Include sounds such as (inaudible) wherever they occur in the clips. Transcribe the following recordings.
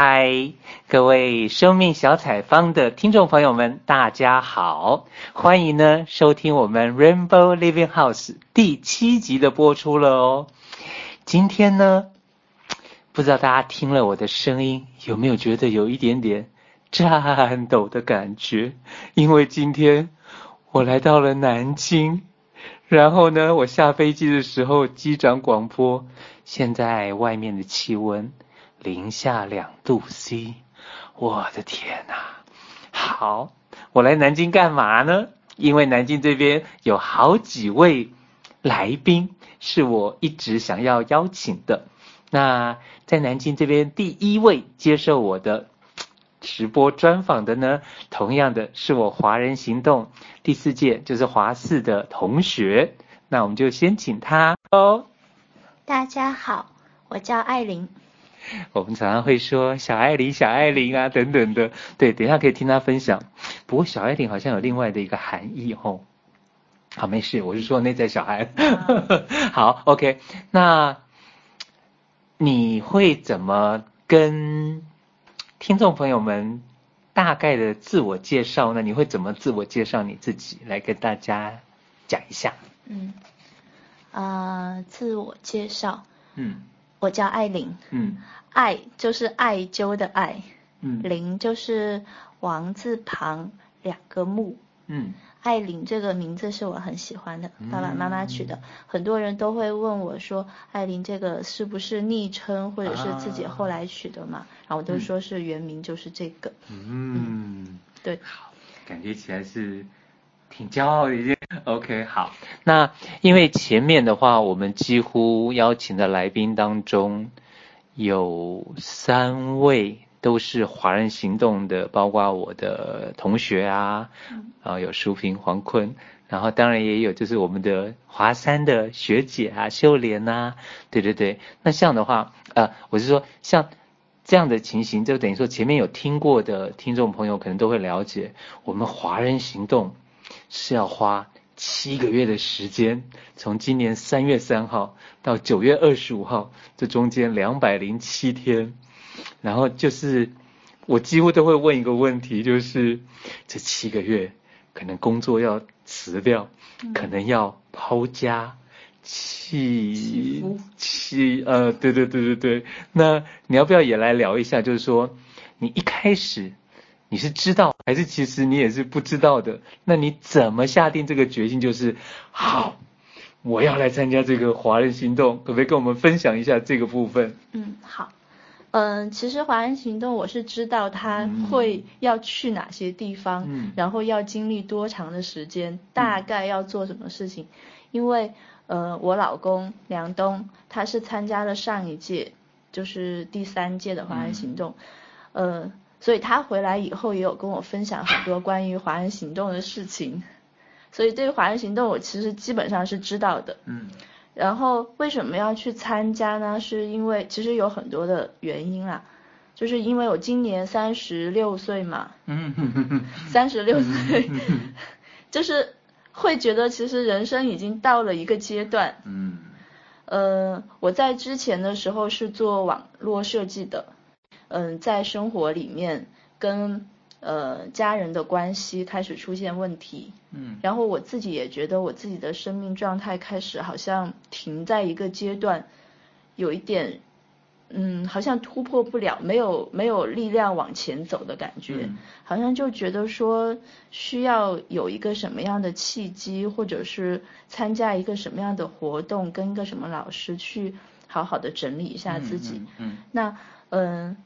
嗨，各位生命小采访的听众朋友们，大家好，欢迎呢收听我们 Rainbow Living House 第七集的播出了哦。今天呢，不知道大家听了我的声音有没有觉得有一点点颤抖的感觉？因为今天我来到了南京，然后呢，我下飞机的时候机长广播，现在外面的气温。零下两度 C，我的天呐！好，我来南京干嘛呢？因为南京这边有好几位来宾是我一直想要邀请的。那在南京这边第一位接受我的直播专访的呢，同样的是我华人行动第四届就是华四的同学。那我们就先请他哦。大家好，我叫艾琳。(laughs) 我们常常会说小艾琳、小艾琳啊 (laughs) 等等的，对，等一下可以听他分享。不过小艾琳好像有另外的一个含义哦。好，没事，我是说内在小孩。(laughs) 好，OK。那你会怎么跟听众朋友们大概的自我介绍呢？你会怎么自我介绍你自己来跟大家讲一下？嗯，啊、呃，自我介绍，嗯。我叫艾琳，嗯，艾就是艾灸的艾，嗯，林就是王字旁两个木，嗯，艾琳这个名字是我很喜欢的，爸爸妈妈取的，很多人都会问我说，艾琳这个是不是昵称或者是自己后来取的嘛？然后我都说是原名就是这个，嗯，对，好，感觉起来是。挺骄傲的一件，OK，好。那因为前面的话，我们几乎邀请的来宾当中，有三位都是华人行动的，包括我的同学啊，啊，有淑萍、黄坤，然后当然也有就是我们的华山的学姐啊，秀莲呐、啊，对对对。那这样的话，呃，我是说像这样的情形，就等于说前面有听过的听众朋友可能都会了解，我们华人行动。是要花七个月的时间，从今年三月三号到九月二十五号，这中间两百零七天，然后就是我几乎都会问一个问题，就是这七个月可能工作要辞掉，可能要抛家弃弃呃，对对对对对，那你要不要也来聊一下？就是说你一开始。你是知道还是其实你也是不知道的？那你怎么下定这个决心？就是好，我要来参加这个华人行动，可不可以跟我们分享一下这个部分？嗯，好，嗯、呃，其实华人行动我是知道他会要去哪些地方，嗯、然后要经历多长的时间，嗯、大概要做什么事情。因为呃，我老公梁东他是参加了上一届，就是第三届的华人行动，嗯、呃。所以他回来以后也有跟我分享很多关于华人行动的事情，所以对于华人行动我其实基本上是知道的。嗯。然后为什么要去参加呢？是因为其实有很多的原因啦，就是因为我今年三十六岁嘛。嗯哼哼哼。三十六岁，(laughs) 就是会觉得其实人生已经到了一个阶段。嗯。呃，我在之前的时候是做网络设计的。嗯，在生活里面跟呃家人的关系开始出现问题，嗯，然后我自己也觉得我自己的生命状态开始好像停在一个阶段，有一点，嗯，好像突破不了，没有没有力量往前走的感觉，嗯，好像就觉得说需要有一个什么样的契机，或者是参加一个什么样的活动，跟一个什么老师去好好的整理一下自己，嗯，嗯，嗯，那嗯。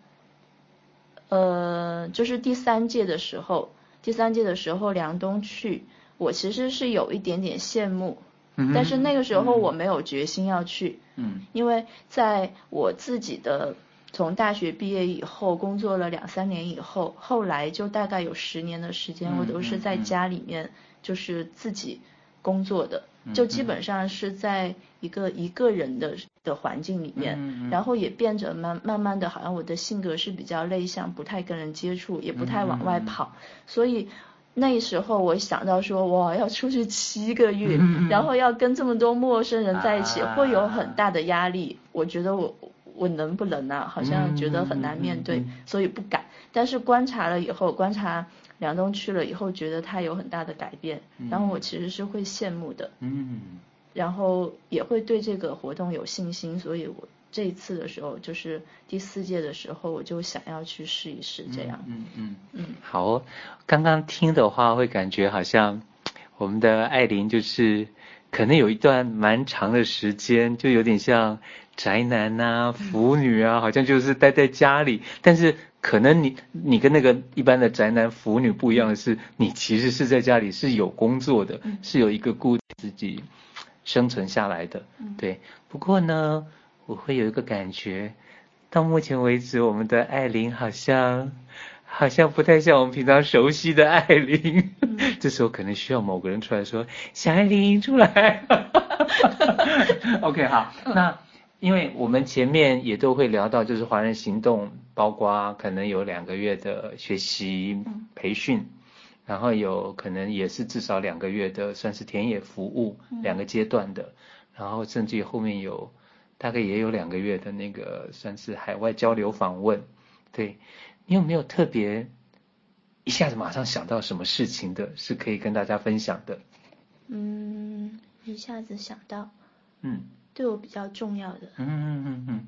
呃，就是第三届的时候，第三届的时候梁东去，我其实是有一点点羡慕，嗯，但是那个时候我没有决心要去，嗯，因为在我自己的从大学毕业以后，工作了两三年以后，后来就大概有十年的时间，我都是在家里面就是自己工作的。就基本上是在一个一个人的的环境里面，嗯嗯、然后也变着慢慢慢的，好像我的性格是比较内向，不太跟人接触，也不太往外跑，嗯、所以那时候我想到说，哇，要出去七个月，嗯、然后要跟这么多陌生人在一起，啊、会有很大的压力。我觉得我我能不能啊？好像觉得很难面对，所以不敢。但是观察了以后，观察梁冬去了以后，觉得他有很大的改变，然后我其实是会羡慕的。嗯。然后也会对这个活动有信心，所以我这一次的时候，就是第四届的时候，我就想要去试一试这样。嗯嗯嗯。好哦，刚刚听的话会感觉好像我们的艾琳就是。可能有一段蛮长的时间，就有点像宅男啊、腐女啊，好像就是待在家里。但是可能你你跟那个一般的宅男腐女不一样的是，你其实是在家里是有工作的，是有一个固定自己生存下来的。对。不过呢，我会有一个感觉，到目前为止，我们的艾琳好像。好像不太像我们平常熟悉的艾琳，嗯、(laughs) 这时候可能需要某个人出来说：“小艾琳出来。(laughs) ” OK，好，那因为我们前面也都会聊到，就是华人行动，包括可能有两个月的学习培训，嗯、然后有可能也是至少两个月的算是田野服务，嗯、两个阶段的，然后甚至于后面有大概也有两个月的那个算是海外交流访问，对。你有没有特别一下子马上想到什么事情的，是可以跟大家分享的？嗯，一下子想到，嗯，对我比较重要的，嗯嗯嗯嗯，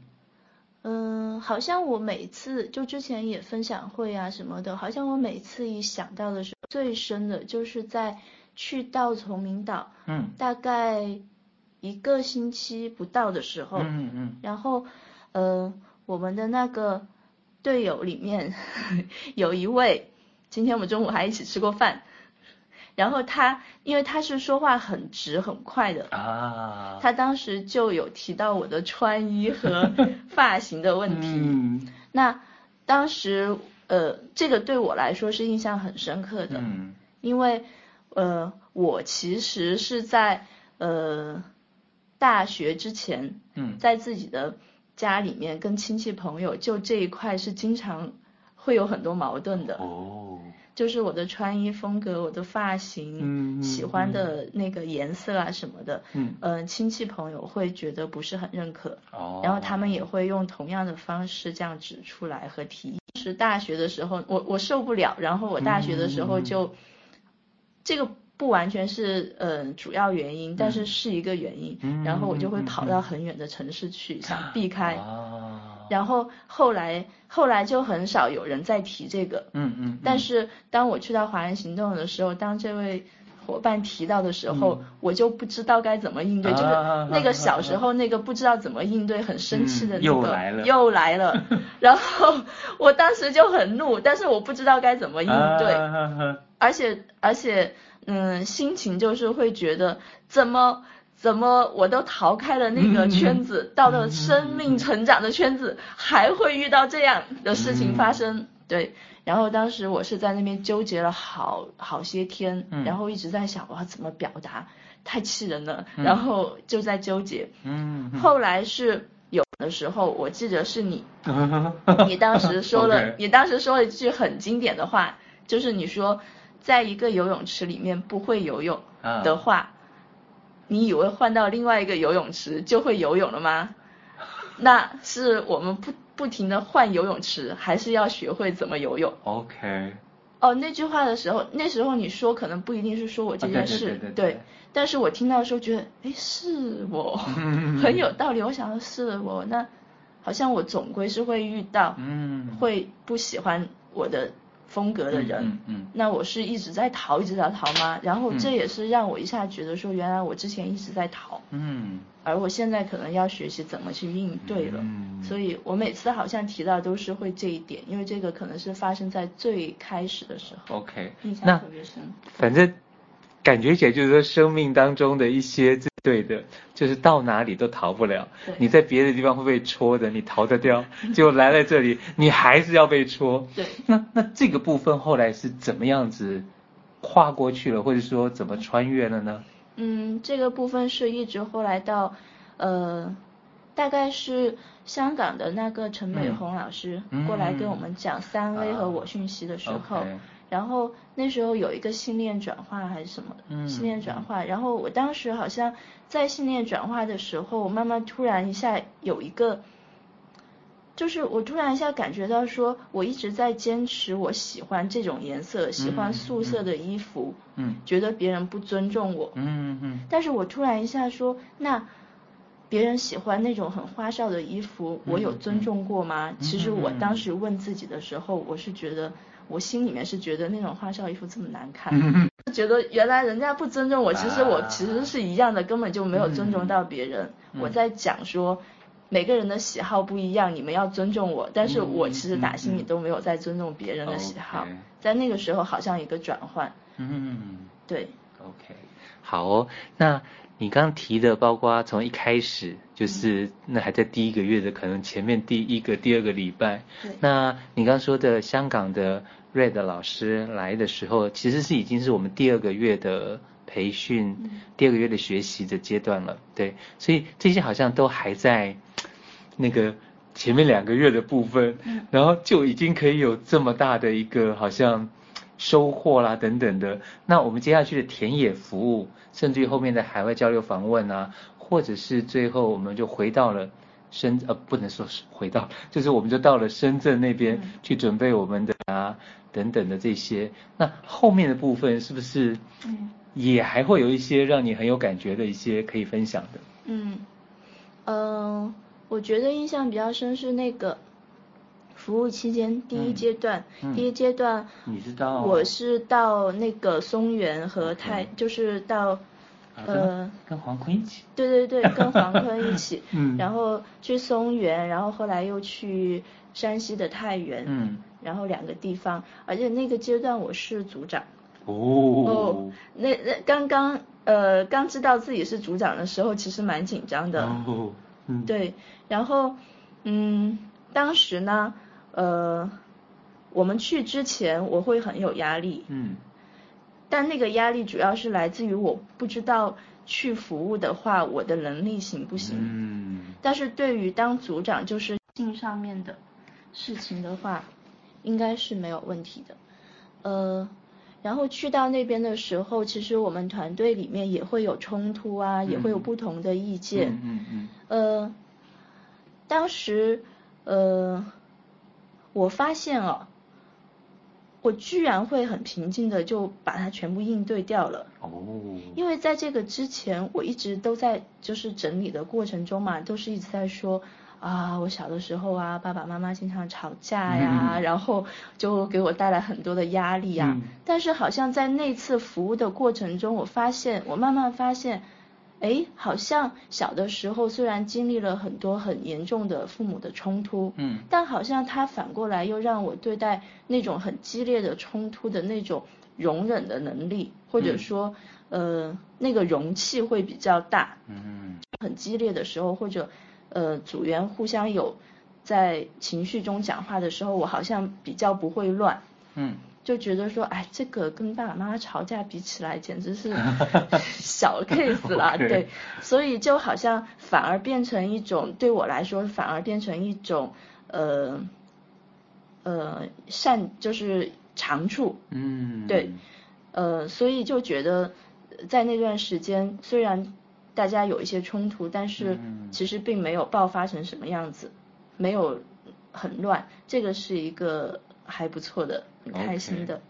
嗯，好像我每次就之前也分享会啊什么的，好像我每次一想到的时候，最深的就是在去到崇明岛，嗯，大概一个星期不到的时候，嗯嗯，然后呃，我们的那个。队友里面有一位，今天我们中午还一起吃过饭，然后他因为他是说话很直很快的啊，他当时就有提到我的穿衣和 (laughs) 发型的问题，嗯、那当时呃这个对我来说是印象很深刻的，嗯、因为呃我其实是在呃大学之前，嗯，在自己的。家里面跟亲戚朋友就这一块是经常会有很多矛盾的。哦，就是我的穿衣风格、我的发型、喜欢的那个颜色啊什么的，嗯，呃，亲戚朋友会觉得不是很认可哦，然后他们也会用同样的方式这样指出来和提议。是大学的时候，我我受不了，然后我大学的时候就这个。不完全是呃主要原因，但是是一个原因。嗯、然后我就会跑到很远的城市去，嗯、想避开。哦、然后后来后来就很少有人再提这个。嗯嗯。嗯但是当我去到华人行动的时候，当这位伙伴提到的时候，嗯、我就不知道该怎么应对，就是那个小时候那个不知道怎么应对，很生气的那个、嗯、又来了。又来了。(laughs) 然后我当时就很怒，但是我不知道该怎么应对，啊、而且而且。嗯，心情就是会觉得怎么怎么我都逃开了那个圈子，嗯、到了生命成长的圈子，嗯、还会遇到这样的事情发生。嗯、对，然后当时我是在那边纠结了好好些天，嗯、然后一直在想我要怎么表达，太气人了，嗯、然后就在纠结。嗯。后来是有的时候，我记得是你，(laughs) 嗯、你当时说了你当时说了一句很经典的话，就是你说。在一个游泳池里面不会游泳的话，啊、你以为换到另外一个游泳池就会游泳了吗？(laughs) 那是我们不不停的换游泳池，还是要学会怎么游泳？OK。哦，那句话的时候，那时候你说可能不一定是说我这件事，对。但是我听到的时候觉得，哎，是我，(laughs) 很有道理。我想的是我，那好像我总归是会遇到，嗯，会不喜欢我的。风格的人，嗯，那我是一直在逃，一直在逃吗？然后这也是让我一下觉得说，原来我之前一直在逃，嗯，而我现在可能要学习怎么去应对了，嗯，所以我每次好像提到都是会这一点，因为这个可能是发生在最开始的时候，OK，印象特别深，反正感觉起来就是说生命当中的一些。对的，就是到哪里都逃不了。对你在别的地方会被戳的，你逃得掉，(laughs) 就来了这里，你还是要被戳。对，那那这个部分后来是怎么样子跨过去了，或者说怎么穿越了呢？嗯，这个部分是一直后来到，呃，大概是香港的那个陈美红老师过来跟我们讲三 A 和我讯息的时候。嗯嗯 okay 然后那时候有一个信念转化还是什么，嗯，信念转化。然后我当时好像在信念转化的时候，我慢慢突然一下有一个就是我突然一下感觉到说，我一直在坚持我喜欢这种颜色，喜欢素色的衣服，嗯，觉得别人不尊重我，嗯嗯，但是我突然一下说，那别人喜欢那种很花哨的衣服，我有尊重过吗？其实我当时问自己的时候，我是觉得，我心里面是觉得那种花哨衣服这么难看，觉得原来人家不尊重我，其实我其实是一样的，根本就没有尊重到别人。我在讲说。每个人的喜好不一样，你们要尊重我。但是我其实打心里都没有在尊重别人的喜好，嗯嗯嗯、在那个时候好像一个转换。嗯，对。OK，好哦。那你刚刚提的，包括从一开始就是、嗯、那还在第一个月的，可能前面第一个、第二个礼拜。对。那你刚刚说的香港的 Red 老师来的时候，其实是已经是我们第二个月的培训，嗯、第二个月的学习的阶段了。对。所以这些好像都还在。那个前面两个月的部分，然后就已经可以有这么大的一个好像收获啦等等的。那我们接下去的田野服务，甚至于后面的海外交流访问啊，或者是最后我们就回到了深呃不能说是回到，就是我们就到了深圳那边去准备我们的啊等等的这些。那后面的部分是不是也还会有一些让你很有感觉的一些可以分享的？嗯，嗯、呃。我觉得印象比较深是那个服务期间第一阶段，第一阶段，你知道，我是到那个松原和太，嗯、就是到，啊、呃，跟黄坤一起，对对对，跟黄坤一起，(laughs) 嗯，然后去松原，然后后来又去山西的太原，嗯，然后两个地方，而且那个阶段我是组长，哦，哦，那那刚刚呃刚知道自己是组长的时候，其实蛮紧张的，哦。嗯，对，然后，嗯，当时呢，呃，我们去之前我会很有压力，嗯，但那个压力主要是来自于我不知道去服务的话，我的能力行不行，嗯，但是对于当组长就是性上面的事情的话，应该是没有问题的，呃。然后去到那边的时候，其实我们团队里面也会有冲突啊，嗯、也会有不同的意见。嗯嗯，嗯呃，当时呃，我发现哦，我居然会很平静的就把它全部应对掉了。哦。因为在这个之前，我一直都在就是整理的过程中嘛，都是一直在说。啊，我小的时候啊，爸爸妈妈经常吵架呀，嗯、然后就给我带来很多的压力啊。嗯、但是好像在那次服务的过程中，我发现，我慢慢发现，哎，好像小的时候虽然经历了很多很严重的父母的冲突，嗯，但好像他反过来又让我对待那种很激烈的冲突的那种容忍的能力，或者说，嗯、呃，那个容器会比较大。嗯，很激烈的时候或者。呃，组员互相有在情绪中讲话的时候，我好像比较不会乱，嗯，就觉得说，哎，这个跟爸爸妈妈吵架比起来，简直是 (laughs) 小 case 啦.对，所以就好像反而变成一种，对我来说反而变成一种，呃，呃善就是长处，嗯，对，呃，所以就觉得在那段时间虽然。大家有一些冲突，但是其实并没有爆发成什么样子，嗯、没有很乱，这个是一个还不错的，很开心的。Okay.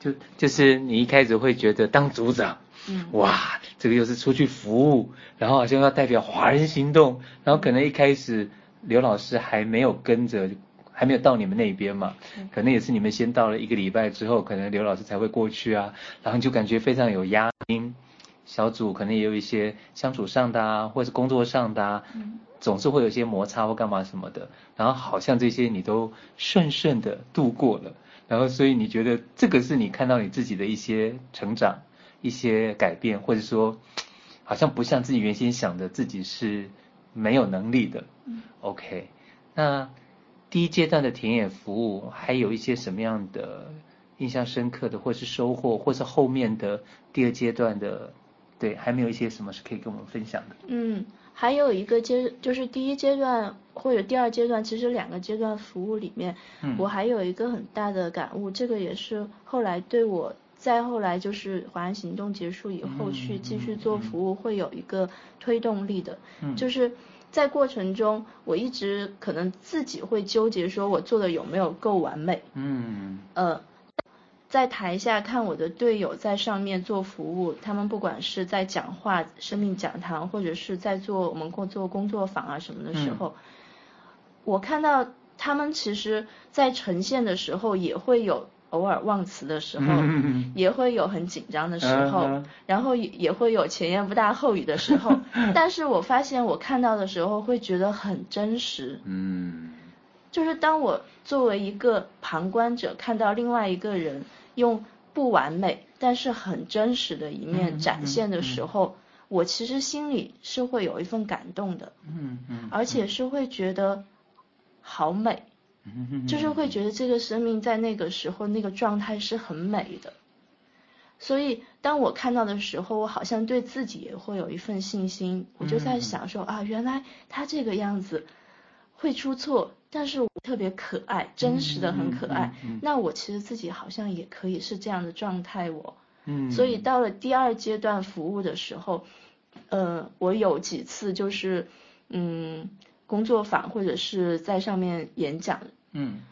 就就是你一开始会觉得当组长，嗯，哇，这个又是出去服务，然后好像要代表华人行动，然后可能一开始刘老师还没有跟着，还没有到你们那边嘛，嗯、可能也是你们先到了一个礼拜之后，可能刘老师才会过去啊，然后就感觉非常有压力。小组可能也有一些相处上的啊，或者是工作上的啊，嗯，总是会有一些摩擦或干嘛什么的。然后好像这些你都顺顺的度过了，然后所以你觉得这个是你看到你自己的一些成长、一些改变，或者说好像不像自己原先想的自己是没有能力的。嗯，OK，那第一阶段的田野服务还有一些什么样的印象深刻的，或是收获，或是后面的第二阶段的？对，还没有一些什么是可以跟我们分享的。嗯，还有一个阶，就是第一阶段或者第二阶段，其实两个阶段服务里面，嗯，我还有一个很大的感悟，这个也是后来对我再后来就是华安行动结束以后去继续做服务会有一个推动力的，嗯，就是在过程中，我一直可能自己会纠结，说我做的有没有够完美。嗯。呃，在台下看我的队友在上面做服务，他们不管是在讲话、生命讲堂，或者是在做我们工作工作坊啊什么的时候，嗯、我看到他们其实，在呈现的时候也会有。偶尔忘词的时候，嗯、也会有很紧张的时候，嗯、然后也也会有前言不搭后语的时候。(laughs) 但是我发现我看到的时候会觉得很真实。嗯，就是当我作为一个旁观者看到另外一个人用不完美但是很真实的一面展现的时候，我其实心里是会有一份感动的。嗯嗯，而且是会觉得好美。就是会觉得这个生命在那个时候那个状态是很美的，所以当我看到的时候，我好像对自己也会有一份信心。我就在想说啊，原来他这个样子会出错，但是我特别可爱，真实的很可爱。那我其实自己好像也可以是这样的状态，我。嗯所以到了第二阶段服务的时候，呃，我有几次就是嗯。工作坊或者是在上面演讲，嗯，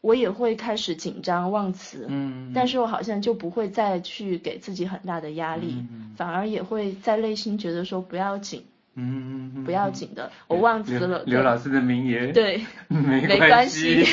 我也会开始紧张忘词，嗯，但是我好像就不会再去给自己很大的压力，嗯，反而也会在内心觉得说不要紧，嗯，不要紧的，我忘词了。刘老师的名言，对，(laughs) 没关系，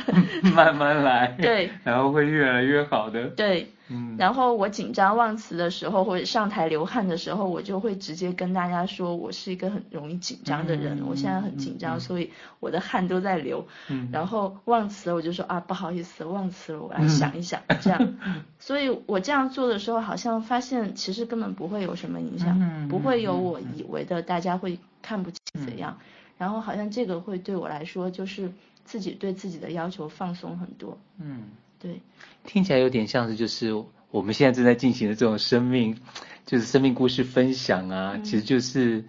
(laughs) 慢慢来，对，然后会越来越好的，对。嗯，然后我紧张忘词的时候，或者上台流汗的时候，我就会直接跟大家说，我是一个很容易紧张的人，嗯、我现在很紧张，嗯、所以我的汗都在流。嗯，然后忘词了，我就说啊，不好意思，忘词了，我来想一想，嗯、这样。(laughs) 所以我这样做的时候，好像发现其实根本不会有什么影响，嗯、不会有我以为的大家会看不起怎样。嗯、然后好像这个会对我来说，就是自己对自己的要求放松很多。嗯，对。听起来有点像是就是。我们现在正在进行的这种生命，就是生命故事分享啊，嗯、其实就是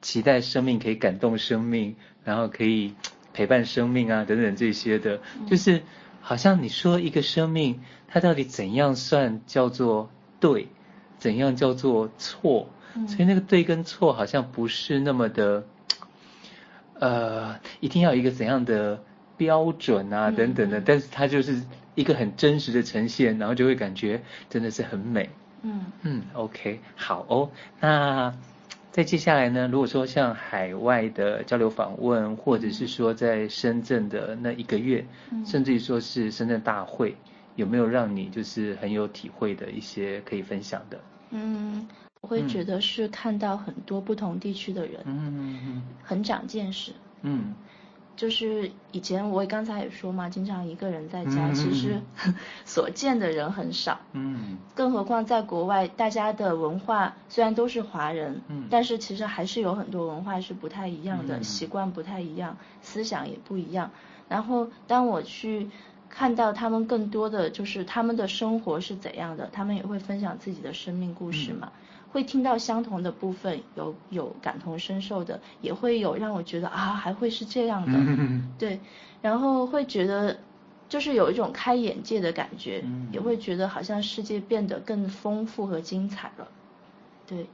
期待生命可以感动生命，然后可以陪伴生命啊，等等这些的，嗯、就是好像你说一个生命，它到底怎样算叫做对，怎样叫做错，嗯、所以那个对跟错好像不是那么的，呃，一定要有一个怎样的标准啊，等等的，嗯、但是它就是。一个很真实的呈现，然后就会感觉真的是很美。嗯嗯，OK，好哦。那在接下来呢，如果说像海外的交流访问，或者是说在深圳的那一个月，嗯、甚至于说是深圳大会，有没有让你就是很有体会的一些可以分享的？嗯，我会觉得是看到很多不同地区的人，嗯，很长见识。嗯。就是以前我刚才也说嘛，经常一个人在家，嗯、其实 (laughs) 所见的人很少。嗯。更何况在国外，大家的文化虽然都是华人，嗯，但是其实还是有很多文化是不太一样的，嗯、习惯不太一样，思想也不一样。然后当我去看到他们更多的就是他们的生活是怎样的，他们也会分享自己的生命故事嘛。嗯会听到相同的部分，有有感同身受的，也会有让我觉得啊，还会是这样的，嗯、对，然后会觉得就是有一种开眼界的感觉，嗯、也会觉得好像世界变得更丰富和精彩了，对，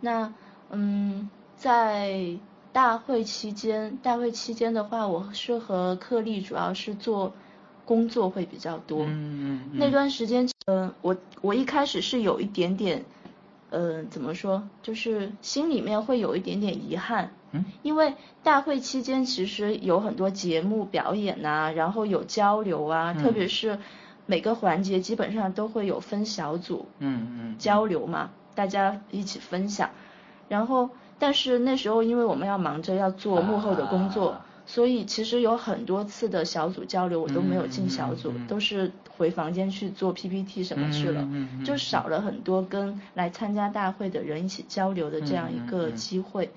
那嗯，在大会期间，大会期间的话，我是和克利主要是做工作会比较多，嗯、那段时间，嗯、呃，我我一开始是有一点点。呃，怎么说？就是心里面会有一点点遗憾，嗯，因为大会期间其实有很多节目表演呐、啊，然后有交流啊，嗯、特别是每个环节基本上都会有分小组，嗯嗯，交流嘛，嗯、大家一起分享，然后但是那时候因为我们要忙着要做幕后的工作。啊所以其实有很多次的小组交流，我都没有进小组，嗯、都是回房间去做 PPT 什么去了，嗯、就少了很多跟来参加大会的人一起交流的这样一个机会，嗯、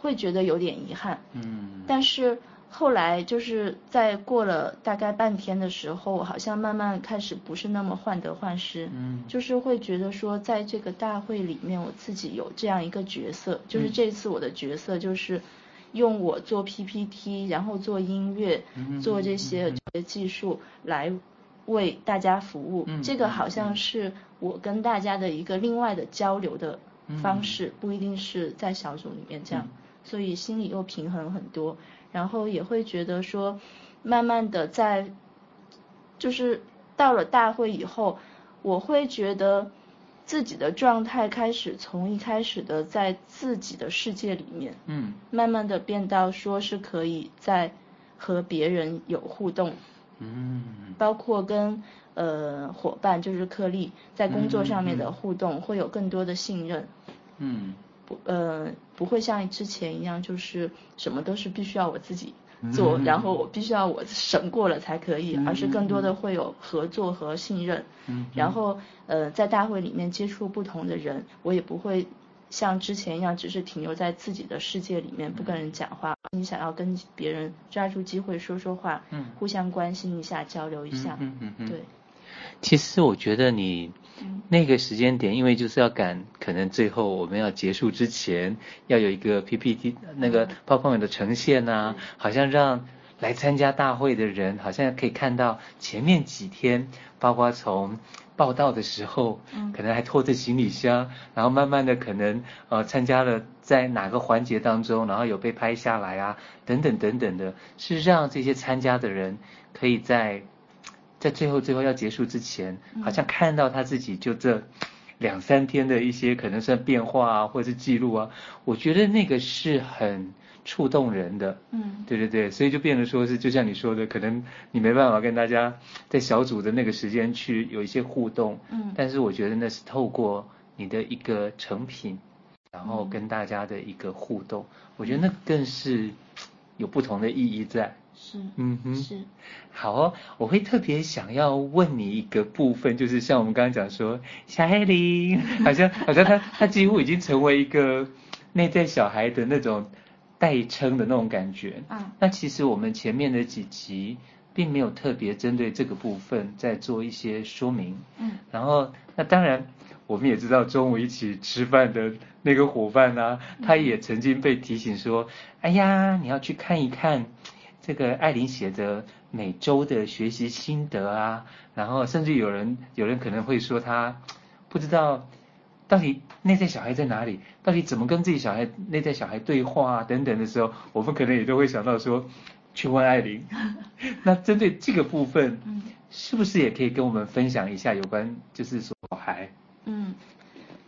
会觉得有点遗憾。嗯。但是后来就是在过了大概半天的时候，好像慢慢开始不是那么患得患失，嗯，就是会觉得说在这个大会里面，我自己有这样一个角色，就是这次我的角色就是。用我做 PPT，然后做音乐，做这些技术来为大家服务。嗯、这个好像是我跟大家的一个另外的交流的方式，嗯、不一定是在小组里面这样。嗯、所以心里又平衡很多，然后也会觉得说，慢慢的在，就是到了大会以后，我会觉得自己的状态开始从一开始的在自己的世界里面，嗯，慢慢的变到说是可以在和别人有互动，嗯，包括跟。呃，伙伴就是克利，在工作上面的互动会有更多的信任，嗯，不呃不会像之前一样，就是什么都是必须要我自己做，嗯、然后我必须要我审过了才可以，嗯、而是更多的会有合作和信任，嗯，然后呃在大会里面接触不同的人，我也不会像之前一样，只是停留在自己的世界里面不跟人讲话，你想要跟别人抓住机会说说话，嗯，互相关心一下，交流一下，嗯嗯嗯，对。其实我觉得你那个时间点，因为就是要赶，可能最后我们要结束之前，要有一个 PPT 那个 PowerPoint 的呈现啊，好像让来参加大会的人，好像可以看到前面几天，包括从报道的时候，可能还拖着行李箱，然后慢慢的可能呃参加了在哪个环节当中，然后有被拍下来啊，等等等等的，是让这些参加的人可以在。在最后最后要结束之前，好像看到他自己就这两三天的一些可能算变化啊，或者是记录啊，我觉得那个是很触动人的。嗯，对对对，所以就变得说是就像你说的，可能你没办法跟大家在小组的那个时间去有一些互动。嗯，但是我觉得那是透过你的一个成品，然后跟大家的一个互动，我觉得那更是有不同的意义在。是，嗯哼，是，好哦，我会特别想要问你一个部分，就是像我们刚刚讲说，小艾琳，(laughs) 好像好像他他几乎已经成为一个内在小孩的那种代称的那种感觉。嗯，那其实我们前面的几集并没有特别针对这个部分在做一些说明。嗯，然后那当然我们也知道中午一起吃饭的那个伙伴呢、啊，他也曾经被提醒说，哎呀，你要去看一看。这个艾琳写的每周的学习心得啊，然后甚至有人有人可能会说他不知道到底内在小孩在哪里，到底怎么跟自己小孩内在小孩对话啊等等的时候，我们可能也都会想到说去问艾琳。(laughs) 那针对这个部分，是不是也可以跟我们分享一下有关就是说小孩？嗯，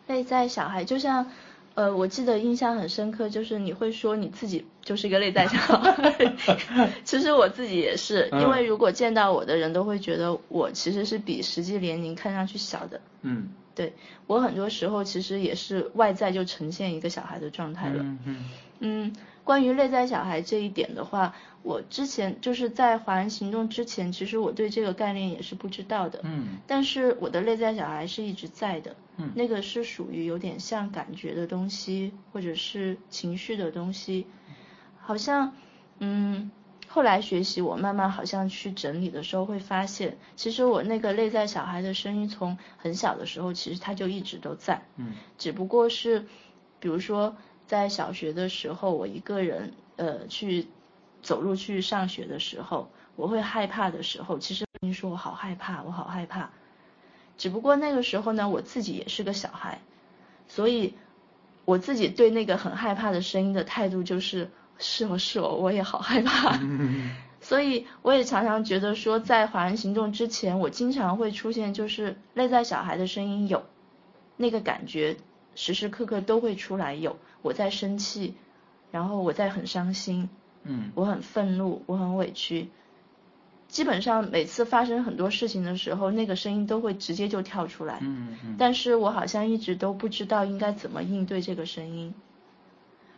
内在小孩就像。呃，我记得印象很深刻，就是你会说你自己就是一个内在小孩。(laughs) 其实我自己也是，因为如果见到我的人都会觉得我其实是比实际年龄看上去小的。嗯，对，我很多时候其实也是外在就呈现一个小孩的状态了。嗯嗯。嗯，关于内在小孩这一点的话，我之前就是在华人行动之前，其实我对这个概念也是不知道的。嗯。但是我的内在小孩是一直在的。嗯。那个是属于有点像感觉的东西，或者是情绪的东西。好像，嗯，后来学习我慢慢好像去整理的时候，会发现，其实我那个内在小孩的声音从很小的时候，其实他就一直都在。嗯。只不过是，比如说。在小学的时候，我一个人呃去走路去上学的时候，我会害怕的时候，其实你说我好害怕，我好害怕。只不过那个时候呢，我自己也是个小孩，所以我自己对那个很害怕的声音的态度就是是哦是哦，我也好害怕。(laughs) 所以我也常常觉得说，在华人行动之前，我经常会出现就是内在小孩的声音有那个感觉。时时刻刻都会出来有我在生气，然后我在很伤心，嗯，我很愤怒，我很委屈。基本上每次发生很多事情的时候，那个声音都会直接就跳出来，嗯嗯。但是我好像一直都不知道应该怎么应对这个声音。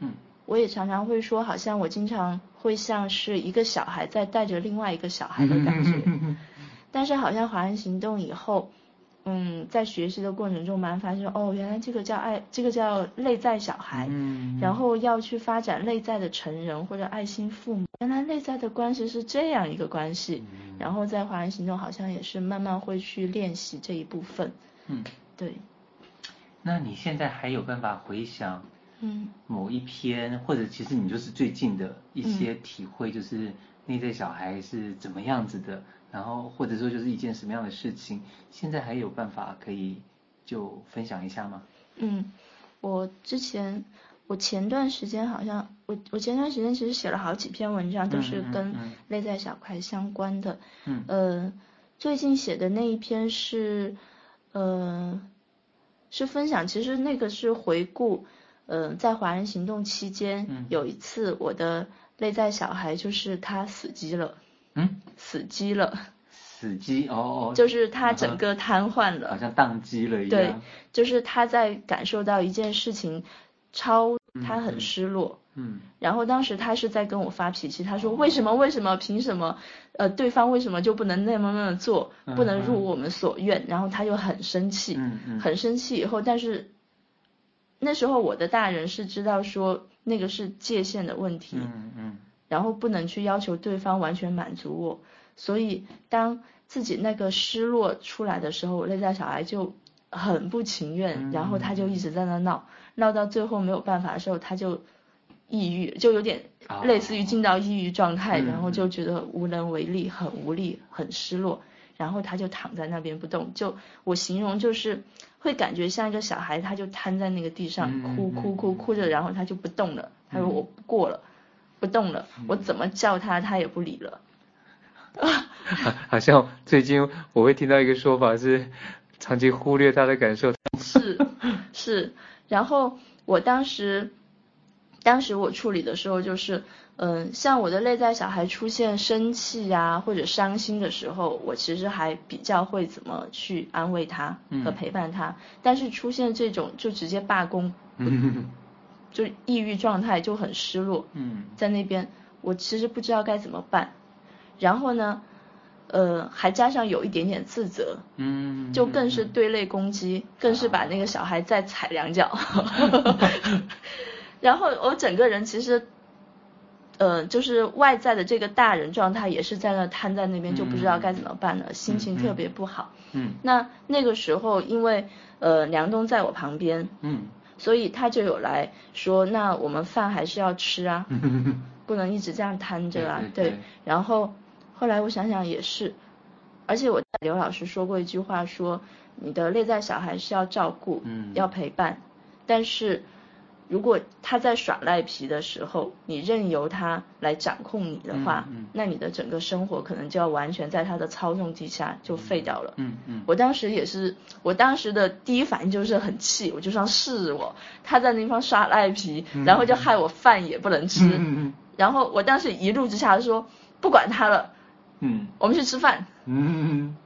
嗯。我也常常会说，好像我经常会像是一个小孩在带着另外一个小孩的感觉。嗯 (laughs) 但是好像华人行动以后。嗯，在学习的过程中，蛮发现哦，原来这个叫爱，这个叫内在小孩，嗯，然后要去发展内在的成人或者爱心父母，原来内在的关系是这样一个关系，嗯，然后在华人行动好像也是慢慢会去练习这一部分，嗯，对。那你现在还有办法回想，嗯，某一篇或者其实你就是最近的一些体会，就是内在小孩是怎么样子的？然后或者说就是一件什么样的事情，现在还有办法可以就分享一下吗？嗯，我之前我前段时间好像，我我前段时间其实写了好几篇文章，都是跟内在小孩相关的。嗯。呃，最近写的那一篇是，呃，是分享，其实那个是回顾，呃，在华人行动期间，嗯、有一次我的内在小孩就是他死机了。嗯。死机了。死机哦。就是他整个瘫痪了。好像宕机了一样。对，就是他在感受到一件事情。超他很失落，嗯，嗯，然后当时他是在跟我发脾气，他说为什么为什么凭什么，呃，对方为什么就不能那么那么做，不能如我们所愿，然后他就很生气，嗯嗯，很生气以后，但是那时候我的大人是知道说那个是界限的问题，嗯嗯，然后不能去要求对方完全满足我，所以当自己那个失落出来的时候，我内在小孩就很不情愿，然后他就一直在那闹。闹到最后没有办法的时候，他就抑郁，就有点类似于进到抑郁状态，然后就觉得无能为力，很无力，很失落，然后他就躺在那边不动。就我形容就是会感觉像一个小孩，他就瘫在那个地上哭哭哭哭着，然后他就不动了。他说我不过了，不动了，我怎么叫他他也不理了。(laughs) 好像最近我会听到一个说法是，长期忽略他的感受。(laughs) 是是。然后我当时，当时我处理的时候就是，嗯，像我的内在小孩出现生气呀或者伤心的时候，我其实还比较会怎么去安慰他和陪伴他。嗯、但是出现这种就直接罢工，嗯、就抑郁状态就很失落，嗯，在那边我其实不知道该怎么办。然后呢？呃，还加上有一点点自责，嗯，就更是对内攻击，嗯、更是把那个小孩再踩两脚，(laughs) 然后我整个人其实，呃，就是外在的这个大人状态也是在那瘫在那边，就不知道该怎么办了，嗯、心情特别不好，嗯，那那个时候因为呃梁冬在我旁边，嗯，所以他就有来说，那我们饭还是要吃啊，(laughs) 嗯、不能一直这样瘫着啊，对，对，对，然后。后来我想想也是，而且我刘老师说过一句话说，说你的内在小孩是要照顾，嗯，要陪伴，但是如果他在耍赖皮的时候，你任由他来掌控你的话，嗯，嗯，那你的整个生活可能就要完全在他的操纵之下就废掉了。嗯嗯，嗯，我当时也是，我当时的第一反应就是很气，我就说是我，他在那方耍赖皮，然后就害我饭也不能吃，嗯嗯，嗯，然后我当时一怒之下就说不管他了。嗯，我们去吃饭。嗯嗯嗯，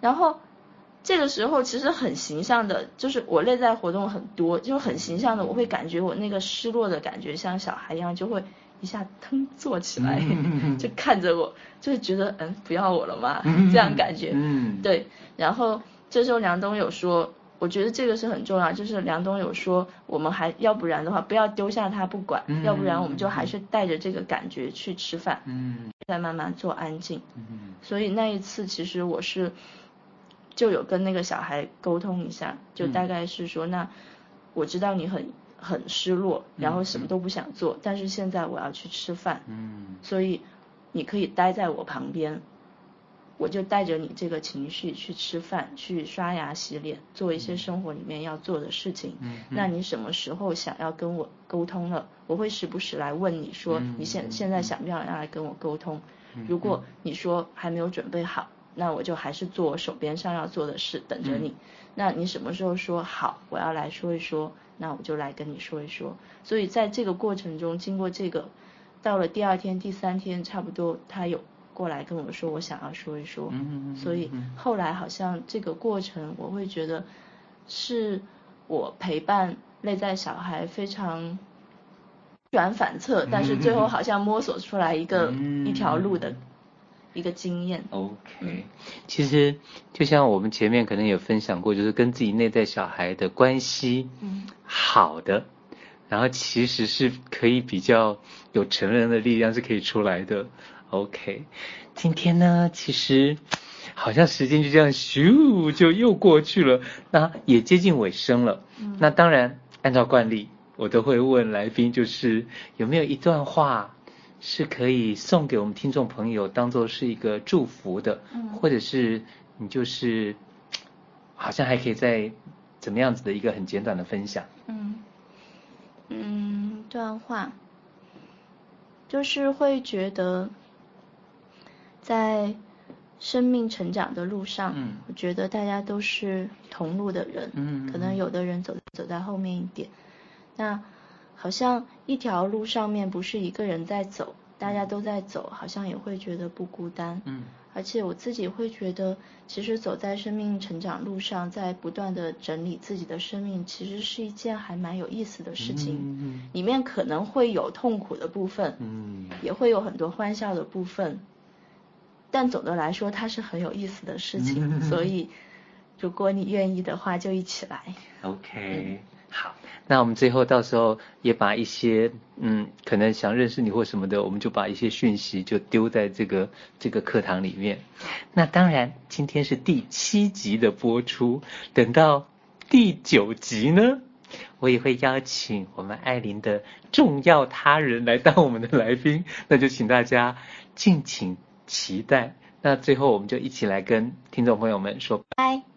然后这个时候其实很形象的，就是我内在活动很多，就很形象的，我会感觉我那个失落的感觉像小孩一样，就会一下腾坐起来，嗯、(laughs) 就看着我，就是觉得嗯，不要我了嘛，嗯、这样感觉。嗯，对。然后这时候梁冬有说。我觉得这个是很重要，就是梁冬有说，我们还要不然的话，不要丢下他不管，嗯、要不然我们就还是带着这个感觉去吃饭，嗯，再慢慢做安静。嗯，所以那一次其实我是就有跟那个小孩沟通一下，就大概是说，那我知道你很很失落，然后什么都不想做，嗯、但是现在我要去吃饭，嗯，所以你可以待在我旁边。我就带着你这个情绪去吃饭，去刷牙洗脸，做一些生活里面要做的事情。嗯。那你什么时候想要跟我沟通了？我会时不时来问你说，你现现在想不想要来跟我沟通？如果你说还没有准备好，那我就还是做我手边上要做的事，等着你。那你什么时候说好，我要来说一说，那我就来跟你说一说。所以在这个过程中，经过这个，到了第二天、第三天，差不多他有。过来跟我说，我想要说一说，所以后来好像这个过程，我会觉得是我陪伴内在小孩非常转反侧，但是最后好像摸索出来一个一条路的一个经验。OK，其实就像我们前面可能有分享过，就是跟自己内在小孩的关系，好的，然后其实是可以比较有成人的力量是可以出来的。OK，今天呢，其实好像时间就这样咻就又过去了，那也接近尾声了。嗯、那当然，按照惯例，我都会问来宾，就是有没有一段话是可以送给我们听众朋友，当做是一个祝福的，嗯、或者是你就是好像还可以再怎么样子的一个很简短的分享。嗯嗯。段话，就是会觉得在生命成长的路上，嗯，我觉得大家都是同路的人，嗯，可能有的人走走在后面一点，那好像一条路上面不是一个人在走，大家都在走，好像也会觉得不孤单，嗯。而且我自己会觉得，其实走在生命成长路上，在不断的整理自己的生命，其实是一件还蛮有意思的事情。嗯，里面可能会有痛苦的部分，嗯，也会有很多欢笑的部分，但总的来说，它是很有意思的事情。嗯，所以，如果你愿意的话，就一起来。OK。嗯好，那我们最后到时候也把一些嗯，可能想认识你或什么的，我们就把一些讯息就丢在这个这个课堂里面。那当然，今天是第七集的播出，等到第九集呢，我也会邀请我们艾琳的重要他人来当我们的来宾，(laughs) 那就请大家敬请期待。那最后，我们就一起来跟听众朋友们说拜。